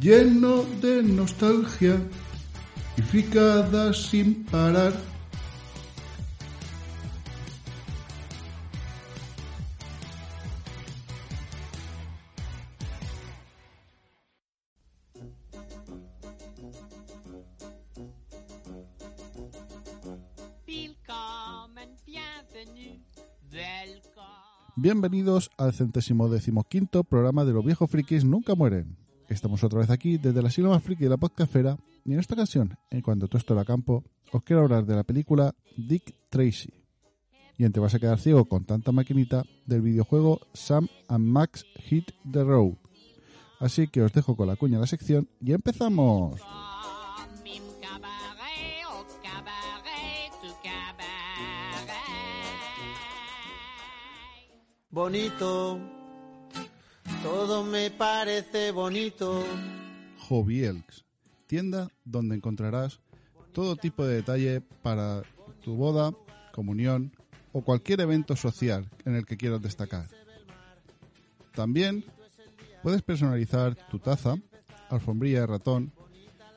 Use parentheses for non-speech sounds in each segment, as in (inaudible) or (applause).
lleno de nostalgia y fricadas sin parar. Bienvenidos al centésimo decimoquinto programa de Los viejos frikis nunca mueren. Estamos otra vez aquí desde la sigla más friki de la podcastfera y en esta ocasión, en cuanto todo esto era campo, os quiero hablar de la película Dick Tracy. Y en Te vas a quedar ciego con tanta maquinita del videojuego Sam and Max Hit the Road. Así que os dejo con la cuña de la sección y empezamos. Bonito, todo me parece bonito. Elks, tienda donde encontrarás todo tipo de detalle para tu boda, comunión o cualquier evento social en el que quieras destacar. También puedes personalizar tu taza, alfombrilla de ratón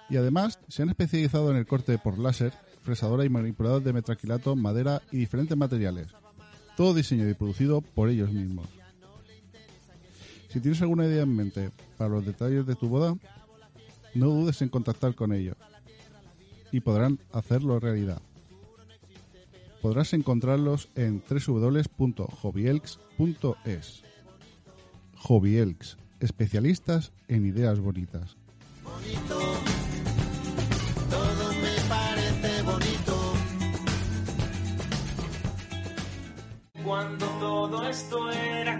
y además se han especializado en el corte por láser, fresadora y manipulador de metraquilato, madera y diferentes materiales. Todo diseñado y producido por ellos mismos. Si tienes alguna idea en mente para los detalles de tu boda, no dudes en contactar con ellos y podrán hacerlo realidad. Podrás encontrarlos en www.hobbyelks.es. Hobbyelks, especialistas en ideas bonitas. Cuando todo esto era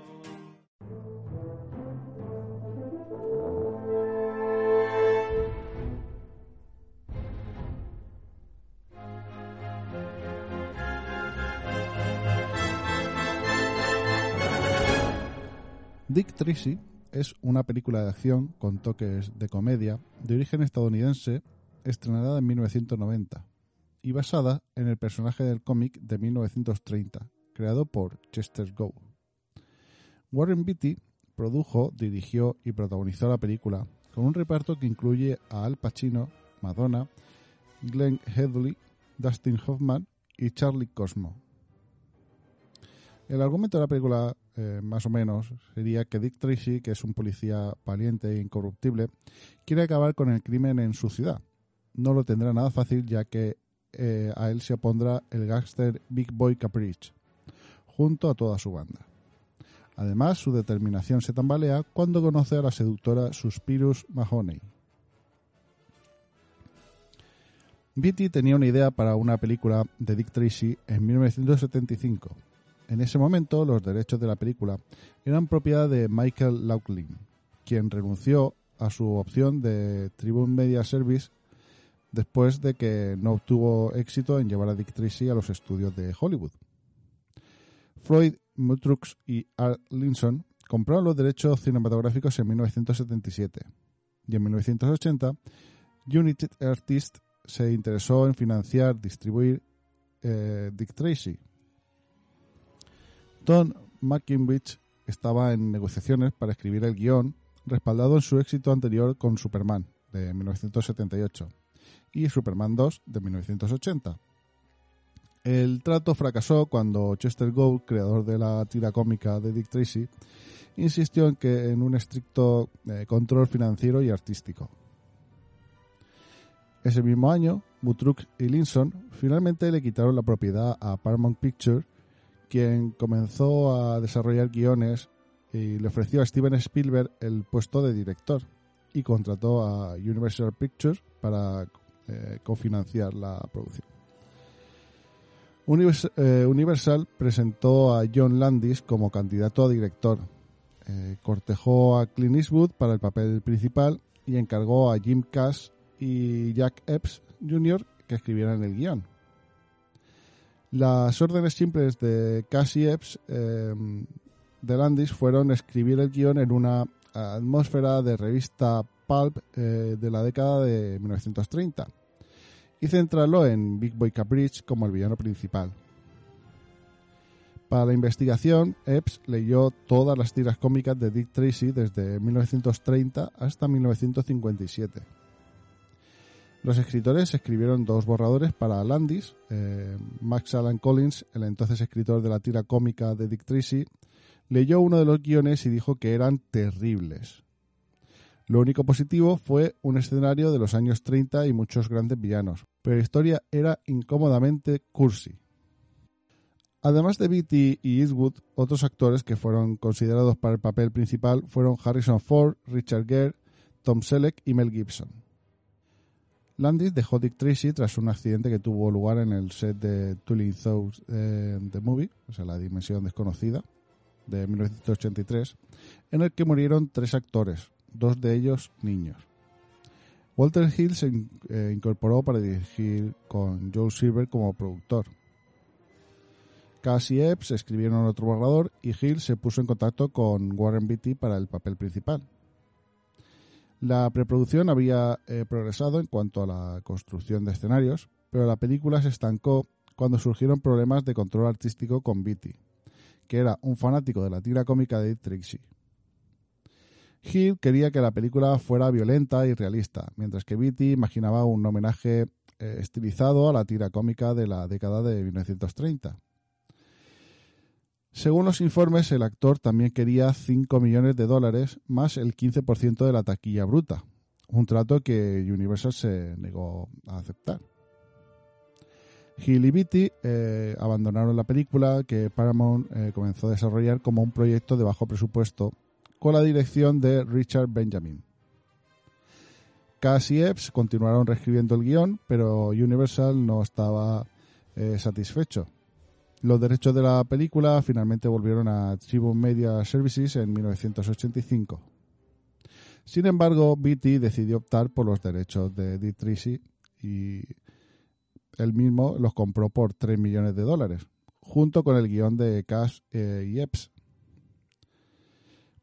Dick Tracy es una película de acción con toques de comedia de origen estadounidense estrenada en 1990 y basada en el personaje del cómic de 1930 creado por Chester Go. Warren Beatty produjo, dirigió y protagonizó la película con un reparto que incluye a Al Pacino, Madonna, Glenn Headley, Dustin Hoffman y Charlie Cosmo. El argumento de la película, eh, más o menos, sería que Dick Tracy, que es un policía valiente e incorruptible, quiere acabar con el crimen en su ciudad. No lo tendrá nada fácil ya que eh, a él se opondrá el gángster Big Boy Caprice, junto a toda su banda. Además, su determinación se tambalea cuando conoce a la seductora Suspirus Mahoney. Beatty tenía una idea para una película de Dick Tracy en 1975. En ese momento, los derechos de la película eran propiedad de Michael Laughlin, quien renunció a su opción de Tribune Media Service después de que no obtuvo éxito en llevar a Dick Tracy a los estudios de Hollywood. Floyd Mutrux y Art Linson compraron los derechos cinematográficos en 1977 y en 1980 United Artists se interesó en financiar, distribuir eh, Dick Tracy. Tom McKinbridge estaba en negociaciones para escribir el guion, respaldado en su éxito anterior con Superman, de 1978, y Superman 2, de 1980. El trato fracasó cuando Chester Gould, creador de la tira cómica de Dick Tracy, insistió en que en un estricto eh, control financiero y artístico. Ese mismo año, Mutruk y Linson finalmente le quitaron la propiedad a Paramount Pictures, quien comenzó a desarrollar guiones y le ofreció a Steven Spielberg el puesto de director y contrató a Universal Pictures para eh, cofinanciar la producción. Eh, Universal presentó a John Landis como candidato a director, eh, cortejó a Clint Eastwood para el papel principal y encargó a Jim Cash y Jack Epps Jr. que escribieran el guion. Las órdenes simples de Cash y Epps eh, de Landis fueron escribir el guion en una atmósfera de revista pulp eh, de la década de 1930 y centrarlo en Big Boy Caprice como el villano principal. Para la investigación, Epps leyó todas las tiras cómicas de Dick Tracy desde 1930 hasta 1957. Los escritores escribieron dos borradores para Landis. Eh, Max Alan Collins, el entonces escritor de la tira cómica de Dick Tracy, leyó uno de los guiones y dijo que eran terribles. Lo único positivo fue un escenario de los años 30 y muchos grandes villanos, pero la historia era incómodamente cursi. Además de Beatty y Eastwood, otros actores que fueron considerados para el papel principal fueron Harrison Ford, Richard Gere, Tom Selleck y Mel Gibson. Landis dejó Dick Tracy tras un accidente que tuvo lugar en el set de Tully Thoughts eh, The Movie, o sea, la dimensión desconocida, de 1983, en el que murieron tres actores, dos de ellos niños. Walter Hill se eh, incorporó para dirigir con Joe Silver como productor. Cass y Epps escribieron otro borrador y Hill se puso en contacto con Warren Beatty para el papel principal. La preproducción había eh, progresado en cuanto a la construcción de escenarios, pero la película se estancó cuando surgieron problemas de control artístico con Beatty, que era un fanático de la tira cómica de Trixie. Hill quería que la película fuera violenta y realista, mientras que Beatty imaginaba un homenaje eh, estilizado a la tira cómica de la década de 1930. Según los informes, el actor también quería 5 millones de dólares más el 15% de la taquilla bruta, un trato que Universal se negó a aceptar. Hill y Beatty eh, abandonaron la película que Paramount eh, comenzó a desarrollar como un proyecto de bajo presupuesto con la dirección de Richard Benjamin. Cass y Epps continuaron reescribiendo el guion, pero Universal no estaba eh, satisfecho los derechos de la película finalmente volvieron a Tribune Media Services en 1985. Sin embargo, Beatty decidió optar por los derechos de Dick Tracy y él mismo los compró por 3 millones de dólares, junto con el guion de Cash eh, y Epps.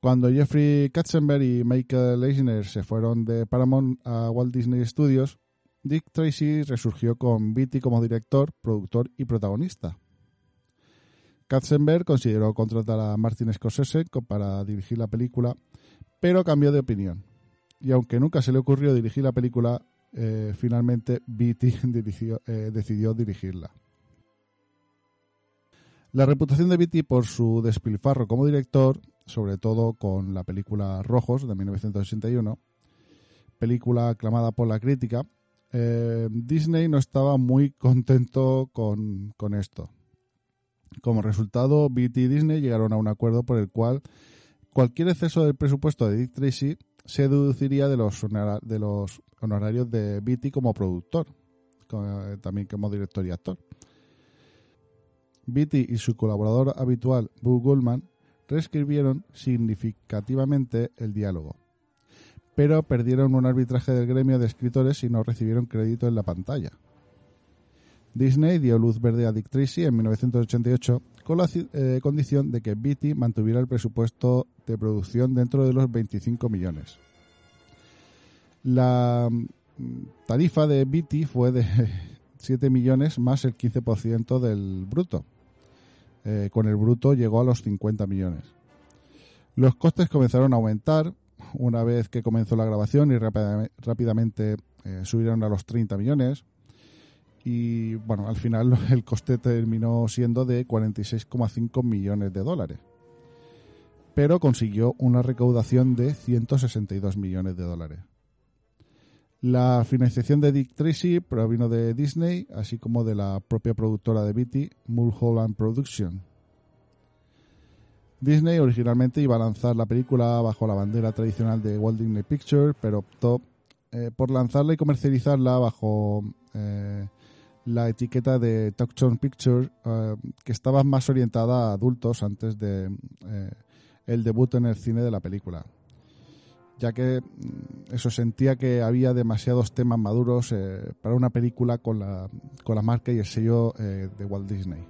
Cuando Jeffrey Katzenberg y Michael Eisner se fueron de Paramount a Walt Disney Studios, Dick Tracy resurgió con Beatty como director, productor y protagonista. Katzenberg consideró contratar a Martin Scorsese para dirigir la película, pero cambió de opinión. Y aunque nunca se le ocurrió dirigir la película, eh, finalmente Beatty (laughs) eh, decidió dirigirla. La reputación de Beatty por su despilfarro como director, sobre todo con la película Rojos de 1981, película aclamada por la crítica, eh, Disney no estaba muy contento con esto. Como resultado, BT y Disney llegaron a un acuerdo por el cual cualquier exceso del presupuesto de Dick Tracy se deduciría de los, honorarios de Beatty como productor, eh, también como director y actor. Beatty y su colaborador habitual, Boo Goldman, reescribieron significativamente el diálogo, pero perdieron un arbitraje del gremio de escritores y no recibieron crédito en la pantalla. Disney dio luz verde a Dick Tracy en 1988 con la eh, condición de que Beatty mantuviera el presupuesto de producción dentro de los 25 millones. La mm, tarifa de Beatty fue de (laughs) 7 millones más el 15% del bruto. Eh, con el bruto llegó a los 50 millones. Los costes comenzaron a aumentar una vez que comenzó la grabación y rápidamente eh, subieron a los 30 millones. Y bueno, al final (laughs) el coste terminó siendo de 46,5 millones de dólares. Pero consiguió una recaudación de 162 millones de dólares. La financiación de Dick Tracy provino de Disney, así como de la propia productora de Beatty, Mulholland Production. Disney originalmente iba a lanzar la película bajo la bandera tradicional de Walt Disney Pictures, pero optó eh, por lanzarla y comercializarla bajo eh, la etiqueta de Touchstone Pictures, eh, que estaba más orientada a adultos antes de el debut en el cine de la película ya que mm, eso sentía que había demasiados temas maduros eh, para una película con la, con la marca y el sello eh, de Walt Disney.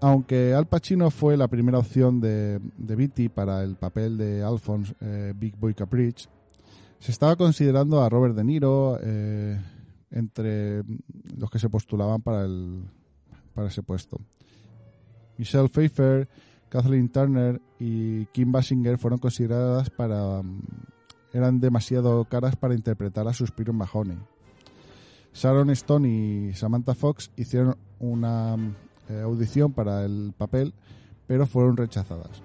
Aunque Al Pacino fue la primera opción de, de para el papel de Alphonse eh, Big Boy Caprice, se estaba considerando a Robert De Niro entre los que se postulaban para, el, para ese puesto. Michelle Pfeiffer Kathleen Turner y Kim Basinger fueron consideradas para mm, eran demasiado caras para interpretar a Suspiro Mahoney. Sharon Stone y Samantha Fox hicieron una mm, eh, audición para el papel, pero fueron rechazadas.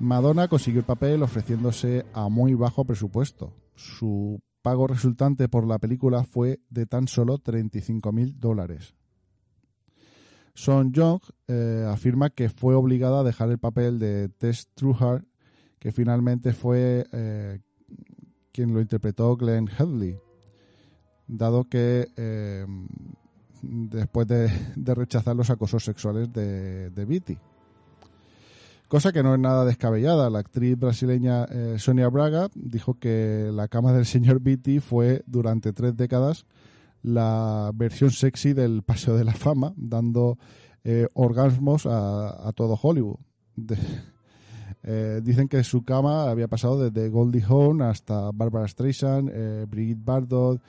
Madonna consiguió el papel ofreciéndose a muy bajo presupuesto. Su pago resultante por la película fue de tan solo 35 mil dólares. Son Young eh, afirma que fue obligada a dejar el papel de Tess Trueheart, que finalmente fue eh, quien lo interpretó Glenn Headley, dado que eh, después de, rechazar los acosos sexuales de, de Beatty. Cosa que no es nada descabellada. La actriz brasileña Sonia Braga dijo que la cama del señor Beatty fue durante tres décadas la versión sexy del Paseo de la Fama, dando eh, orgasmos a, todo Hollywood. Eh, dicen que su cama había pasado desde Goldie Hawn hasta Barbara Streisand, eh, Brigitte Bardot,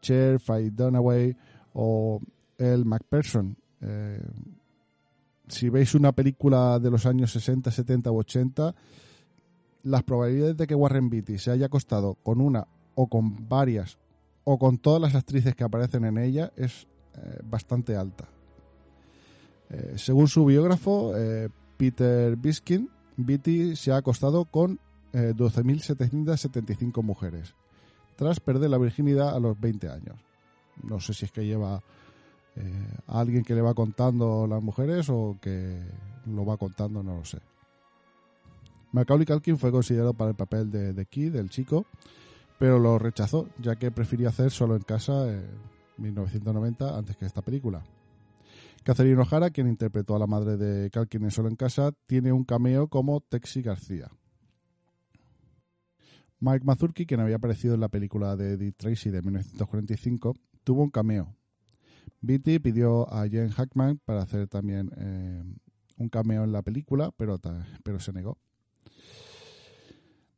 Cher, Faye Dunaway o El McPherson. Si veis una película de los años 60, 70 u 80, las probabilidades de que Warren Beatty se haya acostado con una o con varias o con todas las actrices que aparecen en ella es eh, bastante alta. Eh, según su biógrafo, eh, Peter Biskin, Beatty se ha acostado con 12.775 mujeres, tras perder la virginidad a los 20 años. No sé si es que lleva a alguien que le va contando las mujeres o que lo va contando, no lo sé. Macaulay Culkin fue considerado para el papel de, de Key, del chico, pero lo rechazó, ya que prefirió hacer solo en casa en 1990 antes que esta película. Catherine O'Hara, quien interpretó a la madre de Calkin en Solo en Casa, tiene un cameo como Texi García. Mike Mazurki, quien había aparecido en la película de Dick Tracy de 1945, tuvo un cameo. Beatty pidió a Jen Hackman para hacer también eh, un cameo en la película, pero, pero se negó.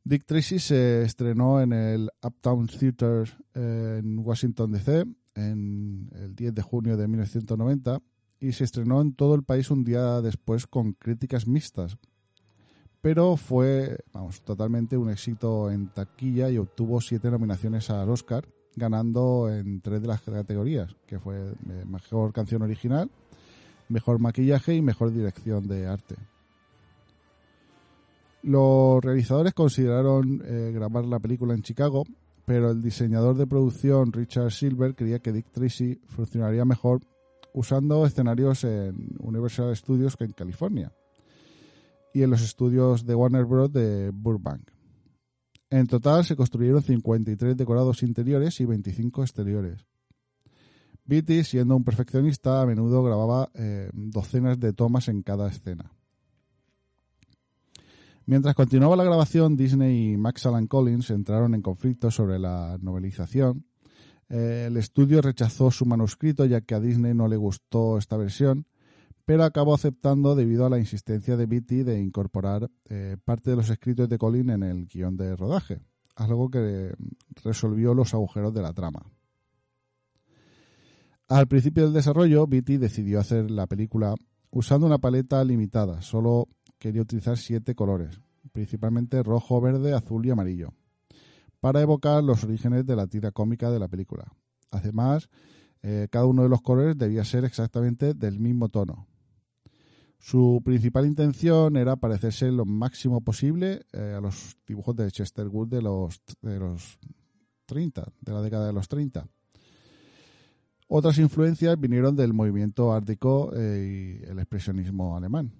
Dick Tracy se estrenó en el Uptown Theater en Washington DC en el 10 de junio de 1990 y se estrenó en todo el país un día después con críticas mixtas. Pero fue, vamos, totalmente un éxito en taquilla y obtuvo siete nominaciones al Oscar, ganando en tres de las categorías, que fue eh, mejor canción original, mejor maquillaje y mejor dirección de arte. Los realizadores consideraron eh, grabar la película en Chicago, pero el diseñador de producción Richard Silver creía que Dick Tracy funcionaría mejor usando escenarios en Universal Studios que en California y en los estudios de Warner Bros. de Burbank. En total se construyeron 53 decorados interiores y 25 exteriores. Beatty, siendo un perfeccionista, a menudo grababa eh, docenas de tomas en cada escena. Mientras continuaba la grabación, Disney y Max Alan Collins entraron en conflicto sobre la novelización. Eh, el estudio rechazó su manuscrito ya que a Disney no le gustó esta versión, pero acabó aceptando debido a la insistencia de Beatty de incorporar eh, parte de los escritos de Collins en el guion de rodaje, algo que resolvió los agujeros de la trama. Al principio del desarrollo, Beatty decidió hacer la película usando una paleta limitada, solo quería utilizar siete colores, principalmente rojo, verde, azul y amarillo, para evocar los orígenes de la tira cómica de la película. Además, eh, cada uno de los colores debía ser exactamente del mismo tono. Su principal intención era parecerse lo máximo posible eh, a los dibujos de Chester Wood de los, de los 30, de la década de los 30. Otras influencias vinieron del movimiento ártico eh, y el expresionismo alemán.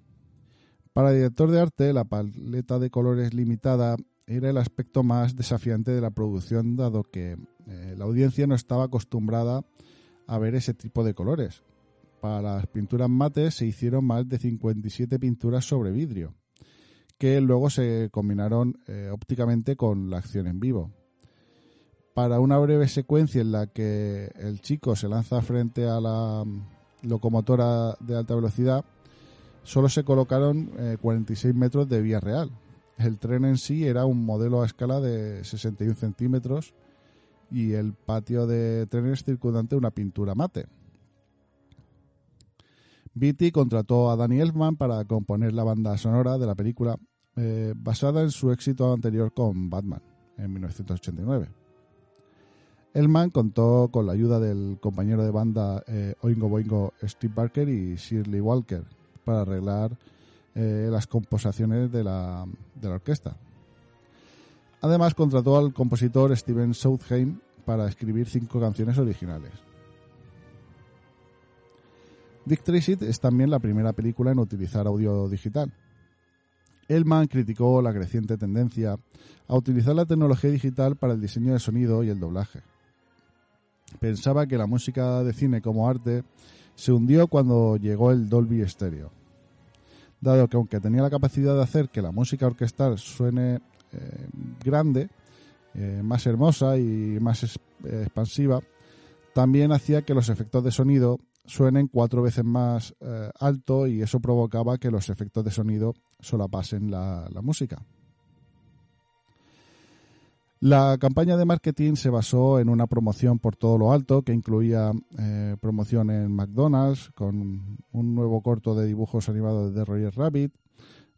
Para el director de arte, la paleta de colores limitada era el aspecto más desafiante de la producción, dado que la audiencia no estaba acostumbrada a ver ese tipo de colores. Para las pinturas mates se hicieron más de 57 pinturas sobre vidrio, que luego se combinaron eh, ópticamente con la acción en vivo. Para una breve secuencia en la que el chico se lanza frente a la mm, locomotora de alta velocidad, solo se colocaron 46 eh, metros de vía real. El tren en sí era un modelo a escala de 61 centímetros y el patio de trenes circundante una pintura mate. Beatty contrató a Danny Elfman para componer la banda sonora de la película eh, basada en su éxito anterior con Batman en 1989. Elman contó con la ayuda del compañero de banda eh, Oingo Boingo Steve Barker y Shirley Walker para arreglar eh, las composiciones de la, de la orquesta. Además, contrató al compositor Steven Southheim para escribir cinco canciones originales. Dick Tracy es también la primera película en utilizar audio digital. Elman criticó la creciente tendencia a utilizar la tecnología digital para el diseño de sonido y el doblaje. Pensaba que la música de cine como arte se hundió cuando llegó el Dolby Stereo, dado que aunque tenía la capacidad de hacer que la música orquestal suene eh, grande, eh, más hermosa y más eh, expansiva, también hacía que los efectos de sonido suenen cuatro veces más alto y eso provocaba que los efectos de sonido solapasen la, la música. La campaña de marketing se basó en una promoción por todo lo alto que incluía promoción en McDonald's con un nuevo corto de dibujos animados de Roger Rabbit,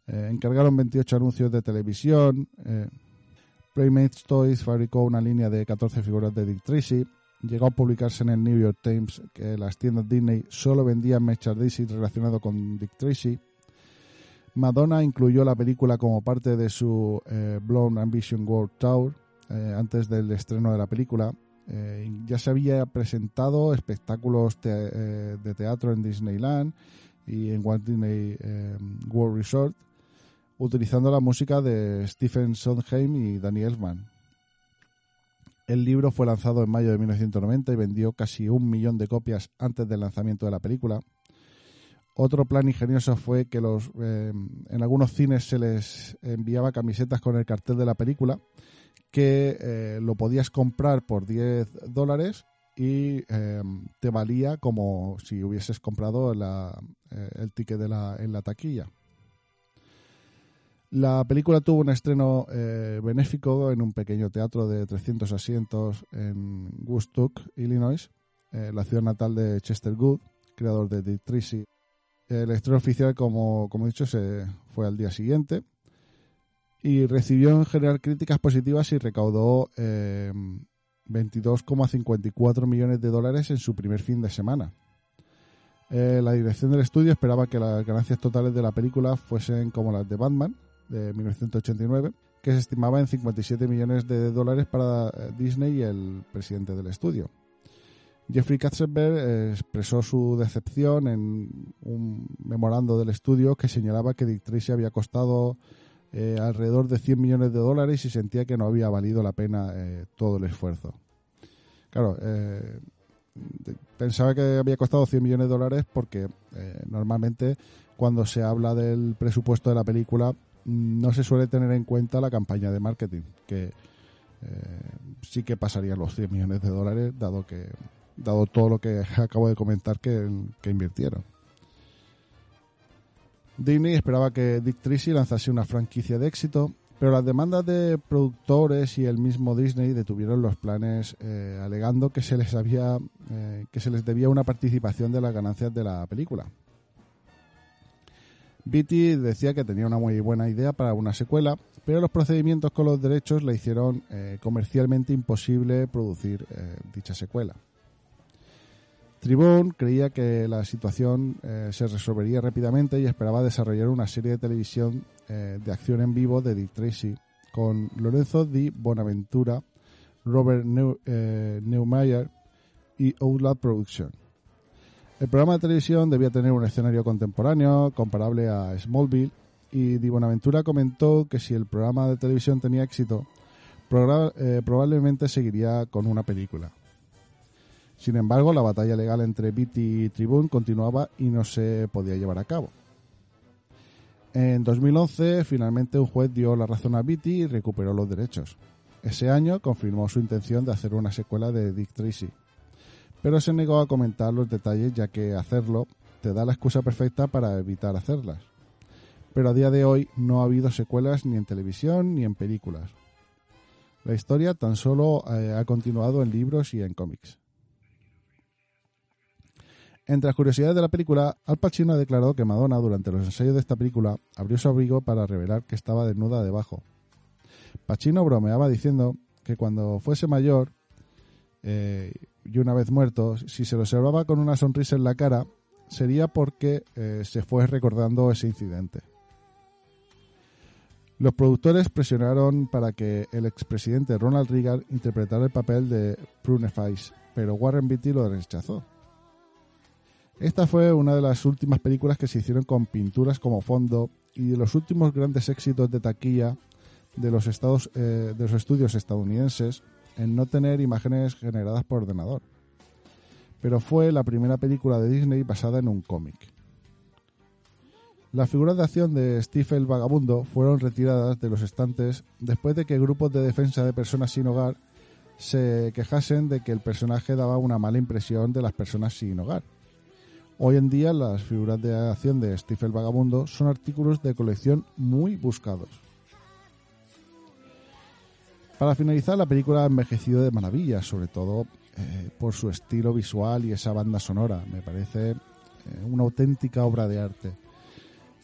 eh, encargaron 28 anuncios de televisión. Eh, Playmates Toys fabricó una línea de 14 figuras de Dick Tracy. Llegó a publicarse en el New York Times que las tiendas Disney solo vendían merchandising relacionado con Dick Tracy. Madonna incluyó la película como parte de su eh, Ambition World Tour eh, antes del estreno de la película. ya se había presentado espectáculos de teatro en Disneyland y en Walt Disney World Resort utilizando la música de Stephen Sondheim y Danny Elfman. El libro fue lanzado en mayo de 1990 y vendió casi un millón de copias antes del lanzamiento de la película. Otro plan ingenioso fue que los, eh, en algunos cines se les enviaba camisetas con el cartel de la película, que eh, lo podías comprar por 10 dólares y eh, te valía como si hubieses comprado el ticket de la, en la taquilla. La película tuvo un estreno eh, benéfico en un pequeño teatro de 300 asientos en Woodstock, Illinois, eh, la ciudad natal de Chester Good, creador de Dick Tracy. El estreno oficial, como, como he dicho, se fue al día siguiente y recibió en general críticas positivas y recaudó 22,54 eh, millones de dólares en su primer fin de semana. la dirección del estudio esperaba que las ganancias totales de la película fuesen como las de Batman, de 1989, que se estimaba en 57 millones de dólares para eh, Disney y el presidente del estudio. Jeffrey Katzenberg eh, expresó su decepción en un memorando del estudio que señalaba que Dick Tracy había costado eh, alrededor de 100 millones de dólares y sentía que no había valido la pena todo el esfuerzo. Claro, pensaba que había costado 100 millones de dólares porque normalmente cuando se habla del presupuesto de la película no se suele tener en cuenta la campaña de marketing, que eh, sí que pasaría los 100 millones de dólares, dado que dado todo lo que (laughs) acabo de comentar que, invirtieron. Disney esperaba que Dick Tracy lanzase una franquicia de éxito, Pero las demandas de productores y el mismo Disney detuvieron los planes eh, alegando que se les había eh, que se les debía una participación de las ganancias de la película. Beatty decía que tenía una muy buena idea para una secuela, pero los procedimientos con los derechos le hicieron eh, comercialmente imposible producir dicha secuela. Tribune creía que la situación eh, se resolvería rápidamente y esperaba desarrollar una serie de televisión eh, de acción en vivo de Dick Tracy con Lorenzo Di Bonaventura, Robert eh, Neumayer y Outlaw Production. El programa de televisión debía tener un escenario contemporáneo comparable a Smallville y Di Bonaventura comentó que si el programa de televisión tenía éxito, probablemente seguiría con una película. Sin embargo, la batalla legal entre Beatty y Tribune continuaba y no se podía llevar a cabo. En 2011, finalmente un juez dio la razón a Beatty y recuperó los derechos. Ese año confirmó su intención de hacer una secuela de Dick Tracy, pero se negó a comentar los detalles ya que hacerlo te da la excusa perfecta para evitar hacerlas. Pero a día de hoy no ha habido secuelas ni en televisión ni en películas. La historia tan solo eh, ha continuado en libros y en cómics. Entre las curiosidades de la película, Al Pacino ha declarado que Madonna, durante los ensayos de esta película, abrió su abrigo para revelar que estaba desnuda debajo. Pacino bromeaba diciendo que cuando fuese mayor eh, y una vez muerto, si se lo observaba con una sonrisa en la cara, sería porque eh, se fue recordando ese incidente. Los productores presionaron para que el expresidente Ronald Reagan interpretara el papel de Pruneface, pero Warren Beatty lo rechazó. Esta fue una de las últimas películas que se hicieron con pinturas como fondo y de los últimos grandes éxitos de taquilla de los, estados, eh, de los estudios estadounidenses en no tener imágenes generadas por ordenador. Pero fue la primera película de Disney basada en un cómic. Las figuras de acción de Steve el Vagabundo fueron retiradas de los estantes después de que grupos de defensa de personas sin hogar se quejasen de que el personaje daba una mala impresión de las personas sin hogar Hoy en día las figuras de acción de Steve el Vagabundo son artículos de colección muy buscados. Para finalizar, la película ha envejecido de maravilla, sobre todo eh, por su estilo visual y esa banda sonora. Me parece eh, una auténtica obra de arte.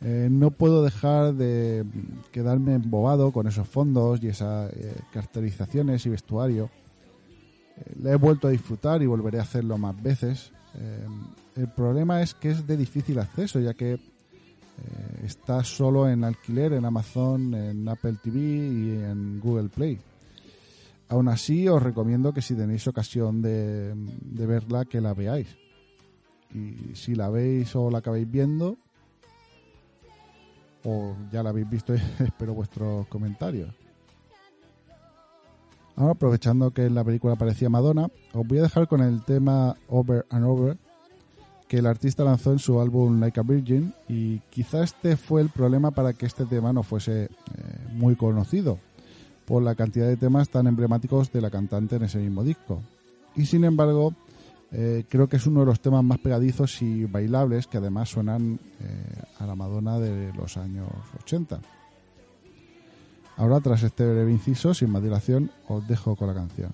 Eh, no puedo dejar de quedarme embobado con esos fondos y esas caracterizaciones y vestuario. la he vuelto a disfrutar y volveré a hacerlo más veces. El problema es que es de difícil acceso, ya que está solo en alquiler en Amazon, en Apple TV y en Google Play. Aún así, os recomiendo que si tenéis ocasión de, verla, que la veáis. Y si la veis o la acabáis viendo, o ya la habéis visto, (laughs) espero vuestros comentarios. Ahora, aprovechando que en la película aparecía Madonna, os voy a dejar con el tema Over and Over que el artista lanzó en su álbum Like a Virgin y quizá este fue el problema para que este tema no fuese eh, muy conocido por la cantidad de temas tan emblemáticos de la cantante en ese mismo disco. Y sin embargo, eh, creo que es uno de los temas más pegadizos y bailables que además suenan eh, a la Madonna de los años 80. Ahora, tras este breve inciso, sin más dilación, os dejo con la canción.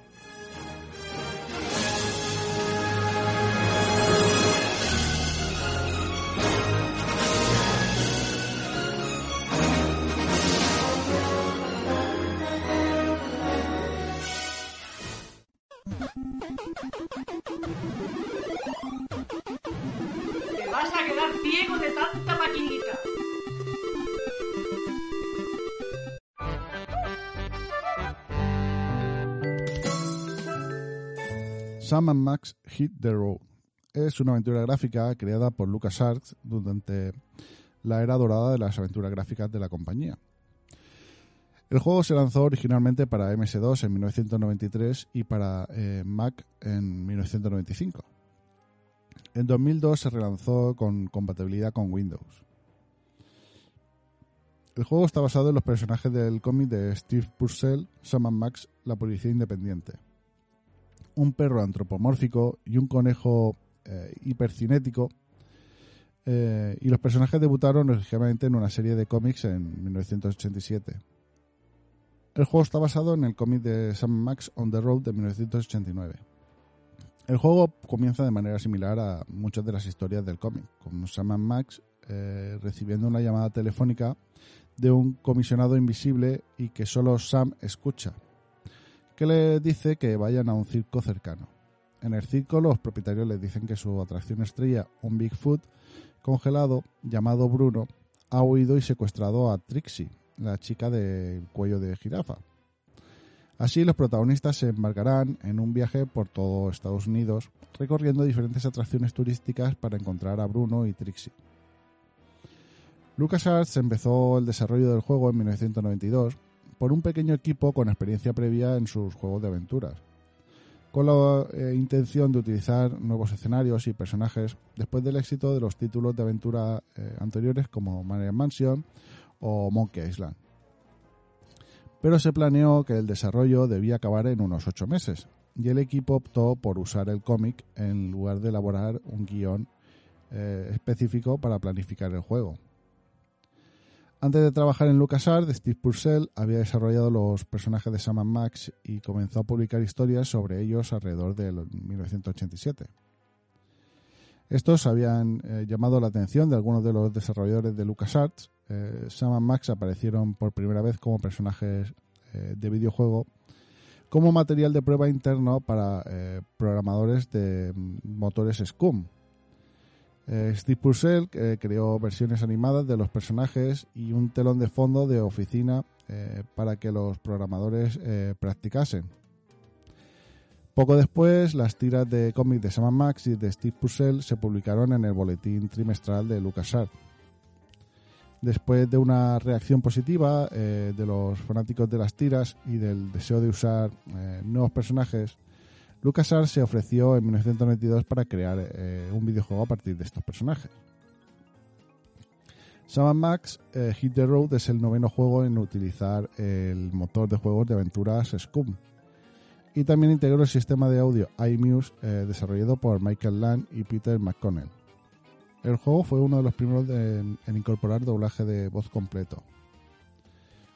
Sam Max Hit the Road. Es una aventura gráfica creada por LucasArts durante la era dorada de las aventuras gráficas de la compañía. El juego se lanzó originalmente para MS2 en 1993 y para eh, Mac en 1995. En 2002 se relanzó con compatibilidad con Windows. El juego está basado en los personajes del cómic de Steve Purcell, Sam Max, la policía independiente un perro antropomórfico y un conejo eh, hipercinético. eh, y los personajes debutaron originalmente en una serie de cómics en 1987. El juego está basado en el cómic de Sam Max On the Road de 1989. El juego comienza de manera similar a muchas de las historias del cómic, con Sam Max eh, recibiendo una llamada telefónica de un comisionado invisible y que solo Sam escucha, que le dice que vayan a un circo cercano. En el circo los propietarios les dicen que su atracción estrella, un Bigfoot congelado llamado Bruno, ha huido y secuestrado a Trixie, la chica del cuello de jirafa. Así los protagonistas se embarcarán en un viaje por todo Estados Unidos, recorriendo diferentes atracciones turísticas para encontrar a Bruno y Trixie. LucasArts empezó el desarrollo del juego en 1992 por un pequeño equipo con experiencia previa en sus juegos de aventuras, con la eh, intención de utilizar nuevos escenarios y personajes después del éxito de los títulos de aventura eh, anteriores como Maniac Mansion o Monkey Island. Pero se planeó que el desarrollo debía acabar en unos ocho meses, y el equipo optó por usar el cómic en lugar de elaborar un guion eh, específico para planificar el juego. Antes de trabajar en LucasArts, Steve Purcell había desarrollado los personajes de Sam Max y comenzó a publicar historias sobre ellos alrededor de 1987. Estos habían eh, llamado la atención de algunos de los desarrolladores de LucasArts. Eh, Sam Max aparecieron por primera vez como personajes eh, de videojuego como material de prueba interno para eh, programadores de mm, motores SCUM, eh, Steve Purcell creó versiones animadas de los personajes y un telón de fondo de oficina eh, para que los programadores eh, practicasen. Poco después, las tiras de cómics de Sam Max y de Steve Purcell se publicaron en el boletín trimestral de LucasArts. Después de una reacción positiva de los fanáticos de las tiras y del deseo de usar nuevos personajes, LucasArts se ofreció en 1992 para crear eh, un videojuego a partir de estos personajes. Sam Max eh, Hit the Road es el noveno juego en utilizar el motor de juegos de aventuras Scum. Y también integró el sistema de audio iMuse eh, desarrollado por Michael Land y Peter McConnell. El juego fue uno de los primeros en incorporar doblaje de voz completo.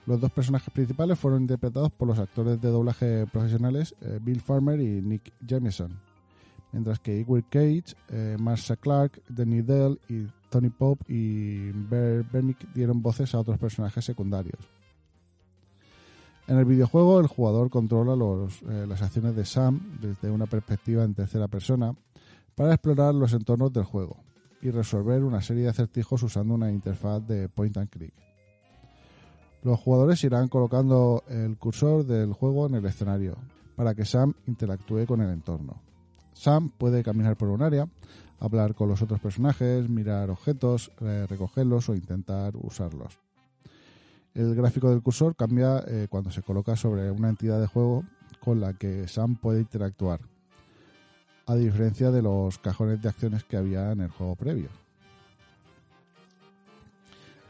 Los dos personajes principales fueron interpretados por los actores de doblaje profesionales eh, Bill Farmer y Nick Jameson, mientras que Edward Cage, eh, Marsha Clark, Danny Dell y Tony Pope y Bear Bernick dieron voces a otros personajes secundarios. En el videojuego, el jugador controla eh, las acciones de Sam desde una perspectiva en tercera persona para explorar los entornos del juego y resolver una serie de acertijos usando una interfaz de point and click. Los jugadores irán colocando el cursor del juego en el escenario para que Sam interactúe con el entorno. Sam puede caminar por un área, hablar con los otros personajes, mirar objetos, eh, recogerlos o intentar usarlos. El gráfico del cursor cambia eh, cuando se coloca sobre una entidad de juego con la que Sam puede interactuar. a diferencia de los cajones de acciones que había en el juego previo.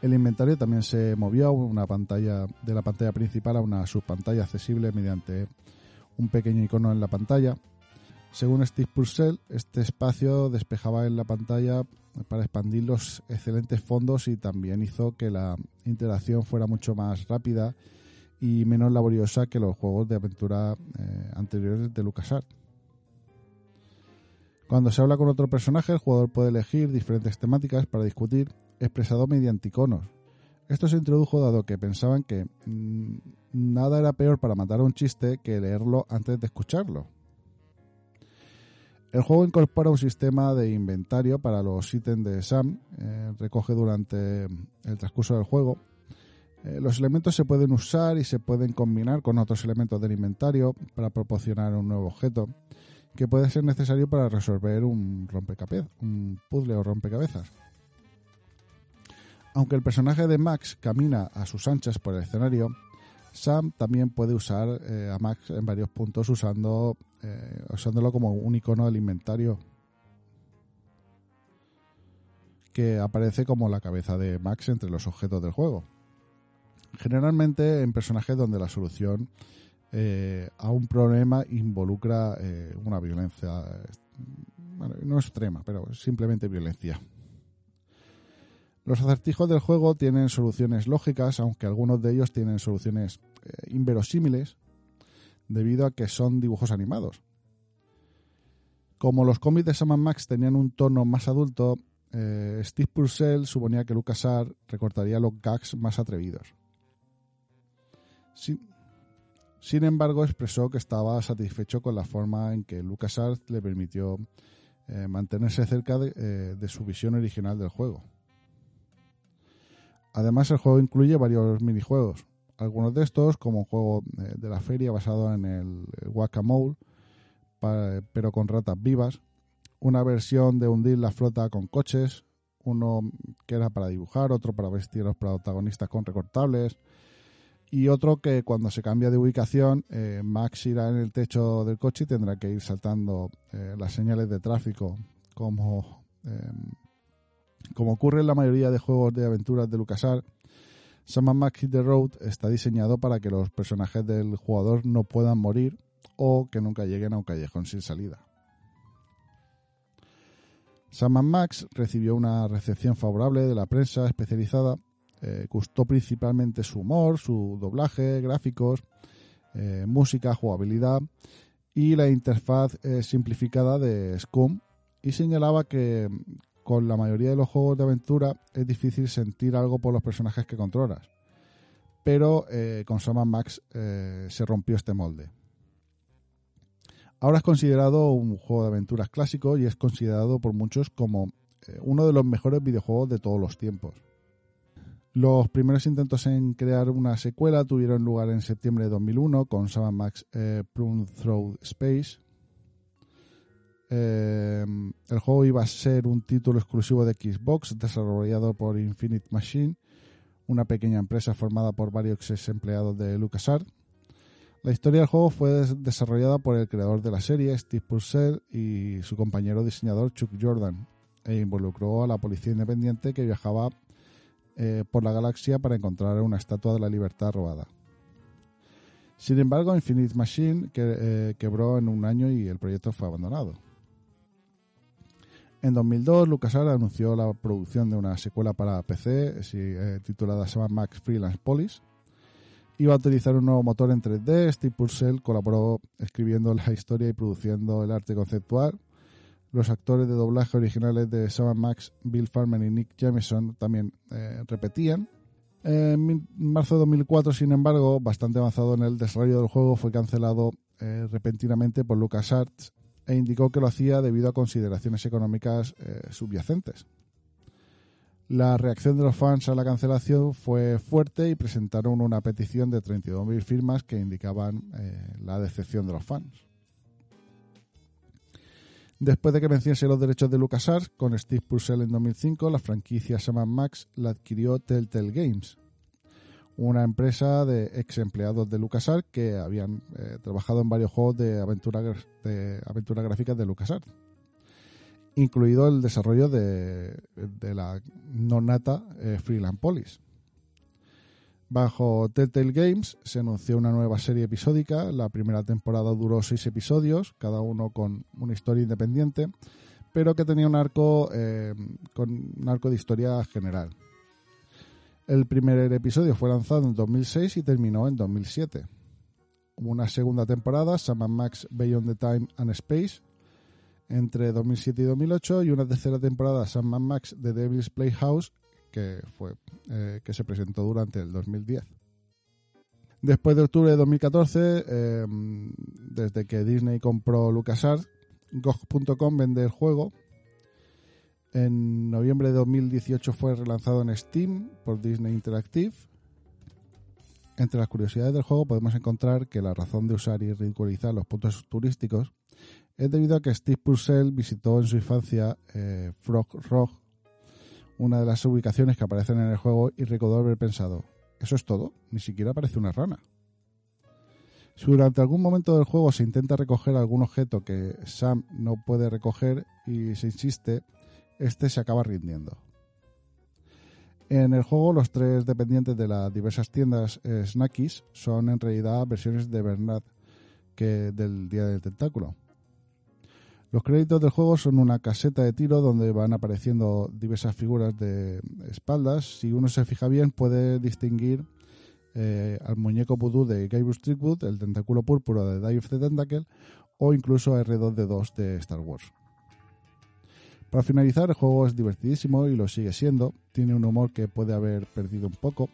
El inventario también se movió una pantalla, de la pantalla principal a una subpantalla accesible mediante un pequeño icono en la pantalla. Según Steve Purcell, este espacio despejaba en la pantalla para expandir los excelentes fondos y también hizo que la interacción fuera mucho más rápida y menos laboriosa que los juegos de aventura eh, anteriores de LucasArts. Cuando se habla con otro personaje, el jugador puede elegir diferentes temáticas para discutir, expresado mediante iconos. Esto se introdujo dado que pensaban que mm, nada era peor para matar a un chiste que leerlo antes de escucharlo. El juego incorpora un sistema de inventario para los ítems de Sam, eh, recoge durante el transcurso del juego. Eh, los elementos se pueden usar y se pueden combinar con otros elementos del inventario para proporcionar un nuevo objeto que puede ser necesario para resolver un rompecabezas, un puzzle o rompecabezas. Aunque el personaje de Max camina a sus anchas por el escenario, Sam también puede usar eh, a Max en varios puntos usando, eh, usándolo como un icono del inventario que aparece como la cabeza de Max entre los objetos del juego. Generalmente en personajes donde la solución eh, a un problema involucra una violencia, no extrema, pero simplemente violencia. Los acertijos del juego tienen soluciones lógicas, aunque algunos de ellos tienen soluciones eh, inverosímiles debido a que son dibujos animados. Como los cómics de Sam Max tenían un tono más adulto, eh, Steve Purcell suponía que LucasArts recortaría los gags más atrevidos. Sin, embargo, expresó que estaba satisfecho con la forma en que LucasArts le permitió eh, mantenerse cerca de su visión original del juego. Además, el juego incluye varios minijuegos. Algunos de estos, como un juego eh, de la feria basado en el Guacamole, pero con ratas vivas. Una versión de hundir la flota con coches. Uno que era para dibujar, otro para vestir a los protagonistas con recortables. Y otro que cuando se cambia de ubicación, eh, Max irá en el techo del coche y tendrá que ir saltando eh, las señales de tráfico como em, como ocurre en la mayoría de juegos de aventuras de LucasArts, Sam Max Hit the Road está diseñado para que los personajes del jugador no puedan morir o que nunca lleguen a un callejón sin salida. Sam Max recibió una recepción favorable de la prensa especializada. Eh, gustó principalmente su humor, su doblaje, gráficos, eh, música, jugabilidad y la interfaz eh, simplificada de Scum y señalaba que, con la mayoría de los juegos de aventura es difícil sentir algo por los personajes que controlas. Pero eh, con Sam Max eh, se rompió este molde. Ahora es considerado un juego de aventuras clásico y es considerado por muchos como eh, uno de los mejores videojuegos de todos los tiempos. Los primeros intentos en crear una secuela tuvieron lugar en septiembre de 2001 con Sam Max Plum Through Space, eh, el juego iba a ser un título exclusivo de Xbox desarrollado por Infinite Machine, una pequeña empresa formada por varios ex empleados de LucasArts. La historia del juego fue desarrollada por el creador de la serie, Steve Purcell, y su compañero diseñador Chuck Jordan, e involucró a la policía independiente que viajaba eh, por la galaxia para encontrar una estatua de la libertad robada. Sin embargo, Infinite Machine eh, quebró en un año y el proyecto fue abandonado. En 2002, LucasArts anunció la producción de una secuela para PC eh, titulada Sam Max Freelance Police. Iba a utilizar un nuevo motor en 3D. Steve Purcell colaboró escribiendo la historia y produciendo el arte conceptual. Los actores de doblaje originales de Sam Max, Bill Farmer y Nick Jameson también eh, repetían. En marzo de 2004, sin embargo, bastante avanzado en el desarrollo del juego, fue cancelado eh, repentinamente por LucasArts e indicó que lo hacía debido a consideraciones económicas eh, subyacentes. La reacción de los fans a la cancelación fue fuerte y presentaron una petición de 32.000 firmas que indicaban eh, la decepción de los fans. Después de que venciese los derechos de LucasArts con Steve Purcell en 2005, la franquicia Sam Max la adquirió Telltale Games, una empresa de ex empleados de LucasArts que habían eh, trabajado en varios juegos de aventura, de aventura gráfica de LucasArts, incluido el desarrollo de, de la nonata eh, Freeland Police. Bajo Telltale Games se anunció una nueva serie episódica. La primera temporada duró seis episodios, cada uno con una historia independiente, pero que tenía un arco eh, con un arco de historia general. El primer episodio fue lanzado en 2006 y terminó en 2007. Hubo una segunda temporada, Sam Max Beyond the Time and Space, entre 2007 y 2008, y una tercera temporada, Sam Max The Devil's Playhouse, que, fue, eh, que se presentó durante el 2010. Después de octubre de 2014, eh, desde que Disney compró LucasArts, GOG.com vende el juego. En noviembre de 2018 fue relanzado en Steam por Disney Interactive. Entre las curiosidades del juego podemos encontrar que la razón de usar y ridiculizar los puntos turísticos es debido a que Steve Purcell visitó en su infancia eh, Frog Rock una de las ubicaciones que aparecen en el juego y recordó haber pensado, eso es todo, ni siquiera aparece una rana. Si durante algún momento del juego se intenta recoger algún objeto que Sam no puede recoger y se insiste, este se acaba rindiendo. En el juego los tres dependientes de las diversas tiendas eh, Snackies son en realidad versiones de Bernard que del Día del Tentáculo. Los créditos del juego son una caseta de tiro donde van apareciendo diversas figuras de espaldas. Si uno se fija bien puede distinguir eh, al muñeco vudú de Guybrush Streetwood, el tentáculo púrpura de Dive of the Tentacle o incluso a R2D2 de Star Wars. Para finalizar, el juego es divertidísimo y lo sigue siendo. Tiene un humor que puede haber perdido un poco,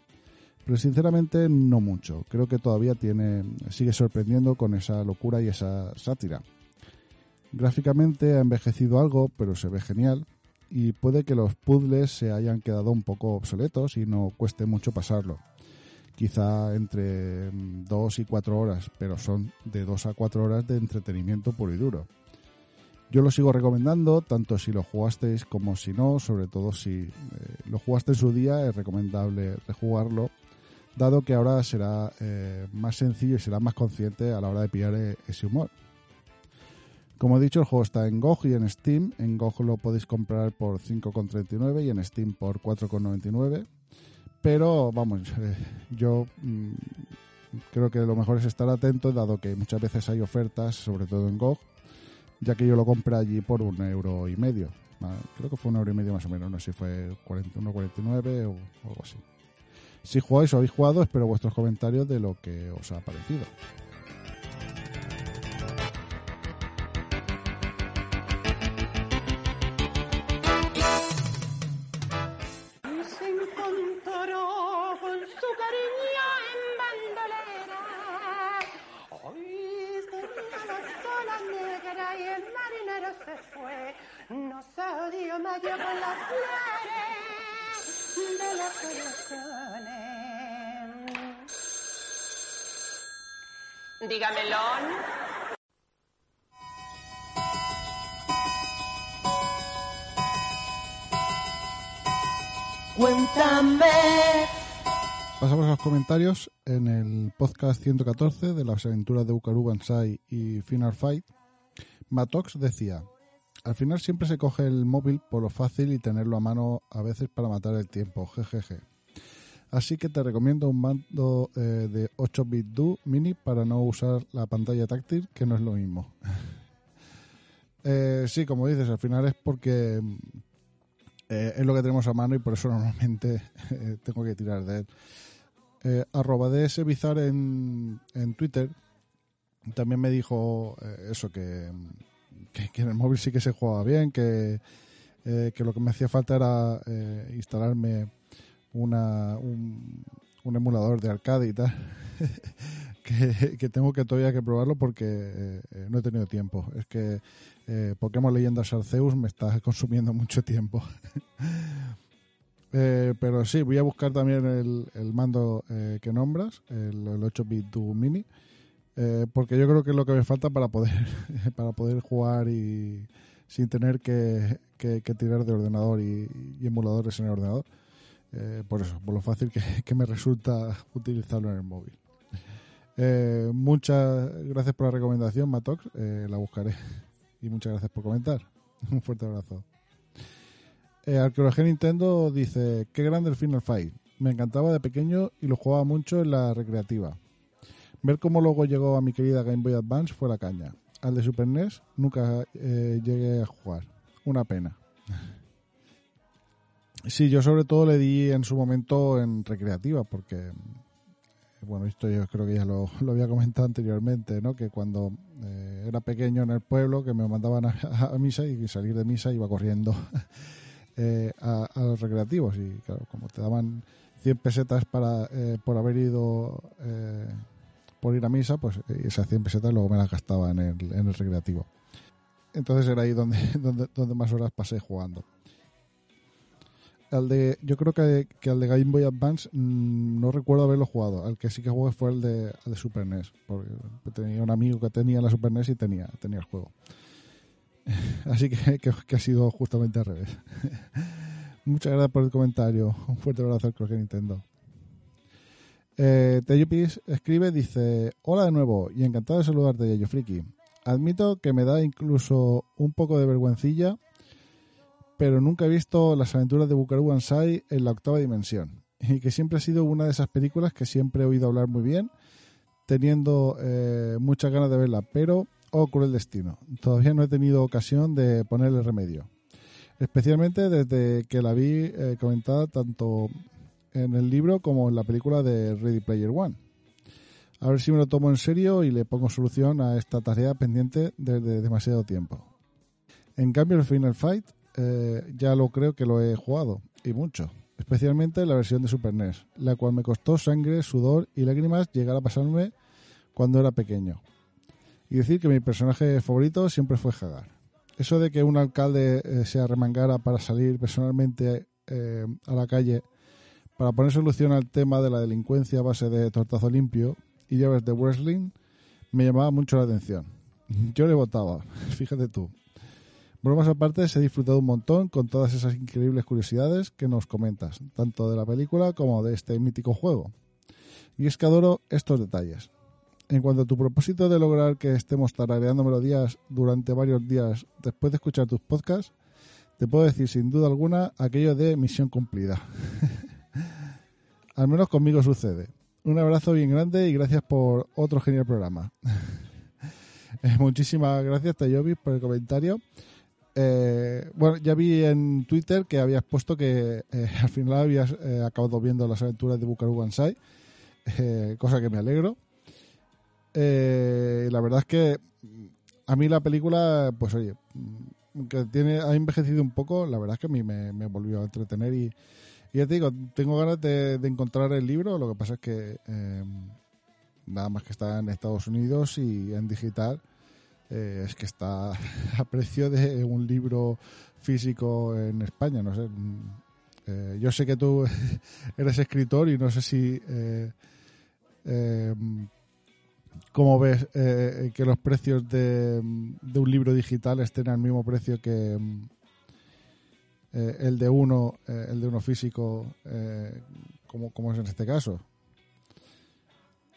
pero sinceramente no mucho. Creo que todavía tiene, sigue sorprendiendo con esa locura y esa sátira. Gráficamente ha envejecido algo, pero se ve genial. Y puede que los puzzles se hayan quedado un poco obsoletos y no cueste mucho pasarlo. Quizá entre 2 y 4 horas, pero son de 2 a 4 horas de entretenimiento puro y duro. Yo lo sigo recomendando, tanto si lo jugasteis como si no, sobre todo si eh, lo jugaste en su día, es recomendable rejugarlo, dado que ahora será eh, más sencillo y será más consciente a la hora de pillar eh, ese humor. Como he dicho, el juego está en GOG y en Steam. En GOG lo podéis comprar por 5,39 y en Steam por 4,99. Pero vamos, yo mm, creo que lo mejor es estar atento, dado que muchas veces hay ofertas, sobre todo en GOG, ya que yo lo compré allí por un euro y medio. Ah, Creo que fue un euro y medio más o menos, no sé si fue 41,49 o algo así. Si jugáis o habéis jugado, espero vuestros comentarios de lo que os ha parecido. En el podcast 114 de las aventuras de Ukaru Bansai y Final Fight. Matox decía, al final siempre se coge el móvil por lo fácil y tenerlo a mano a veces para matar el tiempo, jejeje. Así que te recomiendo un mando eh, de 8-bit do mini para no usar la pantalla táctil, que no es lo mismo. (laughs) Eh, sí, como dices, al final es porque eh, es lo que tenemos a mano y por eso normalmente (laughs) tengo que tirar de él. Eh, arroba DS Bizar en, en Twitter también me dijo eh, eso, que, que, en el móvil sí que se jugaba bien, que, eh, que lo que me hacía falta era eh, instalarme una, un, emulador de arcade y tal. (laughs) que, tengo que todavía que probarlo porque no he tenido tiempo. Es que Pokémon Leyendas Arceus me está consumiendo mucho tiempo. (laughs) Eh, pero sí, voy a buscar también el, el mando eh, que nombras, el, el 8-bit Do Mini, eh, porque yo creo que es lo que me falta para poder (laughs) para poder jugar y sin tener que, tirar de ordenador y, emuladores en el ordenador. Eh, por eso, por lo fácil que, (laughs) que me resulta utilizarlo en el móvil. Eh, muchas gracias por la recomendación, Matox. La buscaré. (laughs) Y muchas gracias por comentar. Un fuerte abrazo. Eh, Arqueología Nintendo dice: Qué grande el Final Fight. Me encantaba de pequeño y lo jugaba mucho en la recreativa. Ver cómo luego llegó a mi querida Game Boy Advance fue la caña. Al de Super NES nunca eh, llegué a jugar. Una pena. (laughs) Sí, yo sobre todo le di en su momento en recreativa, porque, bueno, esto yo creo que ya lo, (laughs) había comentado anteriormente, ¿no? Que cuando eh, era pequeño en el pueblo, que me mandaban a (laughs) misa y salir de misa iba corriendo eh, a, los recreativos. Y claro, como te daban 100 pesetas para, eh, por haber ido, eh, por ir a misa, pues eh, esas 100 pesetas luego me las gastaba en el, en el recreativo. Entonces era ahí donde, (laughs) donde, donde más horas pasé jugando. Al de, yo creo que, que al de Game Boy Advance mmm, no recuerdo haberlo jugado. Al que sí que jugué fue el de, el de Super NES. Porque tenía un amigo que tenía la Super NES y tenía, tenía el juego. (laughs) Así que, ha sido justamente al revés. (laughs) Muchas gracias por el comentario. Un fuerte abrazo creo que Nintendo. Eh, Teyupis escribe, dice, hola de nuevo y encantado de saludarte, Yayo Friki. Admito que me da incluso un poco de vergüencilla, pero nunca he visto las aventuras de Bukaru Banzai en la octava dimensión. Y que siempre ha sido una de esas películas que siempre he oído hablar muy bien, teniendo eh, muchas ganas de verla, pero, oh cruel destino, todavía no he tenido ocasión de ponerle remedio. Especialmente desde que la vi eh, comentada tanto en el libro como en la película de Ready Player One. A ver si me lo tomo en serio y le pongo solución a esta tarea pendiente desde demasiado tiempo. En cambio, el Final Fight eh, ya lo creo que lo he jugado, y mucho. Especialmente la versión de Super NES, la cual me costó sangre, sudor y lágrimas llegar a pasarme cuando era pequeño. Y decir que mi personaje favorito siempre fue Hagar. Eso de que un alcalde eh, se arremangara para salir personalmente eh, a la calle para poner solución al tema de la delincuencia a base de tortazo limpio y llaves de wrestling me llamaba mucho la atención. Yo le votaba, (laughs) fíjate tú. Bromas aparte, se ha disfrutado un montón con todas esas increíbles curiosidades que nos comentas, tanto de la película como de este mítico juego. Y es que adoro estos detalles. En cuanto a tu propósito de lograr que estemos tarareando melodías durante varios días después de escuchar tus podcasts, te puedo decir sin duda alguna aquello de misión cumplida. (laughs) Al menos conmigo sucede. Un abrazo bien grande y gracias por otro genial programa. (laughs) eh, muchísimas gracias, Tayobi, por el comentario. Eh, bueno, ya vi en Twitter que habías puesto que eh, al final habías eh, acabado viendo las aventuras de Bukaru Banzai, cosa que me alegro. Eh, la verdad es que a mí la película, pues oye, que tiene, ha envejecido un poco, la verdad es que a mí me, me volvió a entretener y, ya te digo, tengo ganas de, de, encontrar el libro, lo que pasa es que eh, nada más que está en Estados Unidos y en digital, eh, es que está (laughs) a precio de un libro físico en España, no sé. Eh, yo sé que tú (laughs) eres escritor y no sé si... Eh, eh, ¿Cómo ves eh, que los precios de, de, un libro digital estén al mismo precio que eh, el de uno, eh, el de uno físico, como, como es en este caso?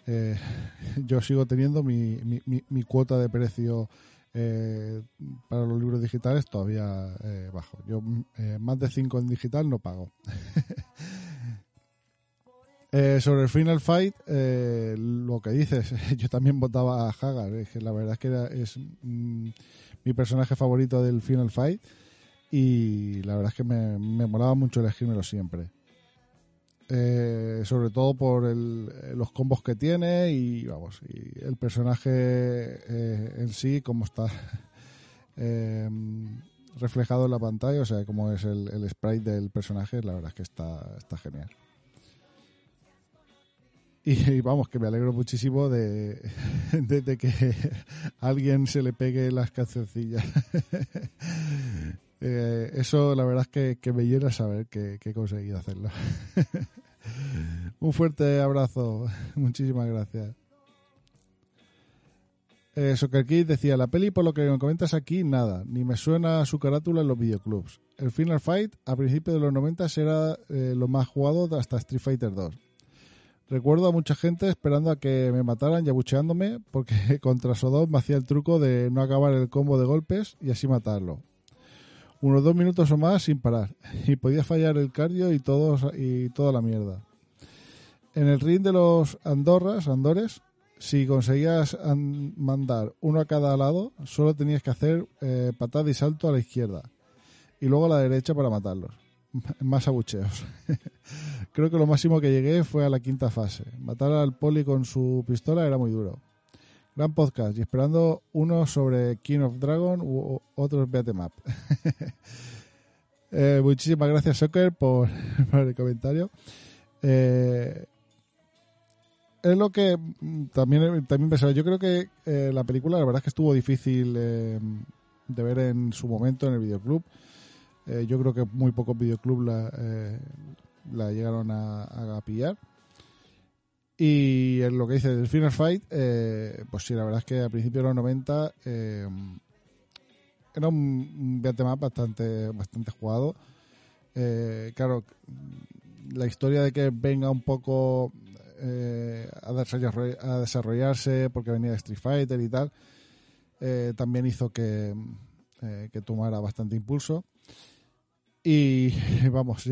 (laughs) yo sigo teniendo mi, mi, mi, mi cuota de precio para los libros digitales todavía bajo. Yo más de 5 en digital no pago. (laughs) Eh, sobre el Final Fight, eh, lo que dices, (laughs) yo también votaba a Hagar, es que la verdad es que era, es mm, mi personaje favorito del Final Fight y la verdad es que me, me molaba mucho elegírmelo siempre. Eh, sobre todo por el, los combos que tiene y vamos, y el personaje eh, en sí, como está (laughs) reflejado en la pantalla, o sea, como es el, el sprite del personaje, la verdad es que está genial. Y, vamos, que me alegro muchísimo de, (laughs) de, que a (laughs) alguien se le pegue las cancioncillas. (laughs) eh, eso la verdad es que, que me llena saber que, que, he conseguido hacerlo. Un fuerte abrazo. Muchísimas gracias. Eh, Soccer Kid decía, la peli por lo que me comentas aquí, nada, ni me suena su carátula en los videoclubs. El Final Fight a principios de los 90 era eh, lo más jugado hasta Street Fighter 2. Recuerdo a mucha gente esperando a que me mataran y abucheándome porque (laughs) contra Sodom me hacía el truco de no acabar el combo de golpes y así matarlo. Unos dos minutos o más sin parar. (laughs) Y podía fallar el cardio y, todos, y toda la mierda. En el ring de los Andorras, Andores, si conseguías an- mandar uno a cada lado, solo tenías que hacer eh, patada y salto a la izquierda. Y luego a la derecha para matarlos. Más abucheos. (laughs) Creo que lo máximo que llegué fue a la quinta fase. Matar al poli con su pistola era muy duro. Gran podcast y esperando uno sobre King of Dragon u otros beat 'em up. (laughs) Eh, muchísimas gracias, Soccer, (laughs) por, el comentario. Eh, es lo que también, también pensaba. Yo creo que eh, la película, la verdad es que estuvo difícil eh, de ver en su momento en el videoclub. Eh, yo creo que muy pocos videoclubs la, eh, la llegaron a, pillar. Y en lo que dice del Final Fight, eh, pues sí, la verdad es que a principios de los 90 eh, era un, un beat up bastante, bastante jugado. Claro, la historia de que venga un poco a, desarroll- a desarrollarse porque venía Street Fighter y tal, también hizo que, que tomara bastante impulso. Y (laughs) vamos,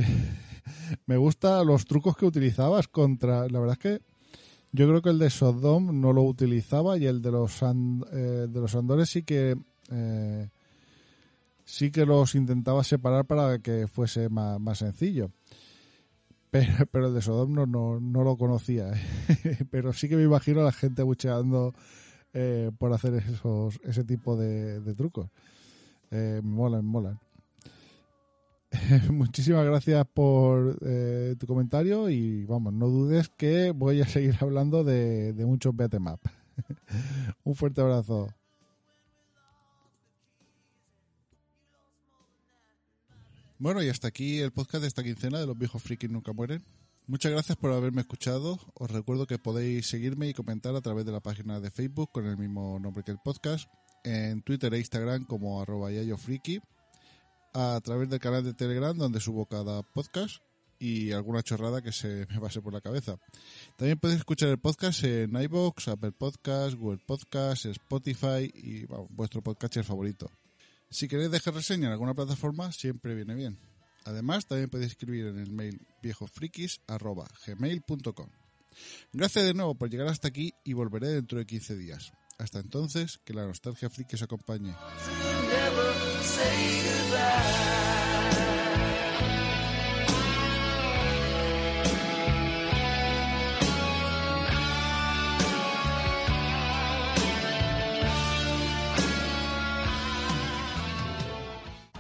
(laughs) me gustan los trucos que utilizabas contra. La verdad es que yo creo que el de Sodom no lo utilizaba y el de los and- eh, de los Andores sí que eh, sí que los intentaba separar para que fuese más, más sencillo. Pero, (laughs) pero el de Sodom no, no, no lo conocía. ¿eh? pero sí que me imagino a la gente bucheando eh, por hacer esos, ese tipo de, trucos. Me molan, molan. (laughs) Muchísimas gracias por eh, tu comentario y vamos, no dudes que voy a seguir hablando de, de muchos beat 'em up. (laughs) Un fuerte abrazo. Bueno, y hasta aquí el podcast de esta quincena de los viejos frikis nunca mueren. Muchas gracias por haberme escuchado. Os recuerdo que podéis seguirme y comentar a través de la página de Facebook con el mismo nombre que el podcast, en Twitter e Instagram como arroba yayofriki, a través del canal de Telegram donde subo cada podcast y alguna chorrada que se me pase por la cabeza. También podéis escuchar el podcast en iVoox, Apple Podcast, Google Podcast, Spotify y vuestro podcatcher favorito. Si queréis dejar reseña en alguna plataforma, siempre viene bien. Además, también podéis escribir en el mail viejofrikis.gmail.com. Gracias de nuevo por llegar hasta aquí y volveré dentro de 15 días. Hasta entonces, que la nostalgia friki acompañe.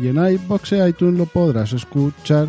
Y en iBox e iTunes lo podrás escuchar.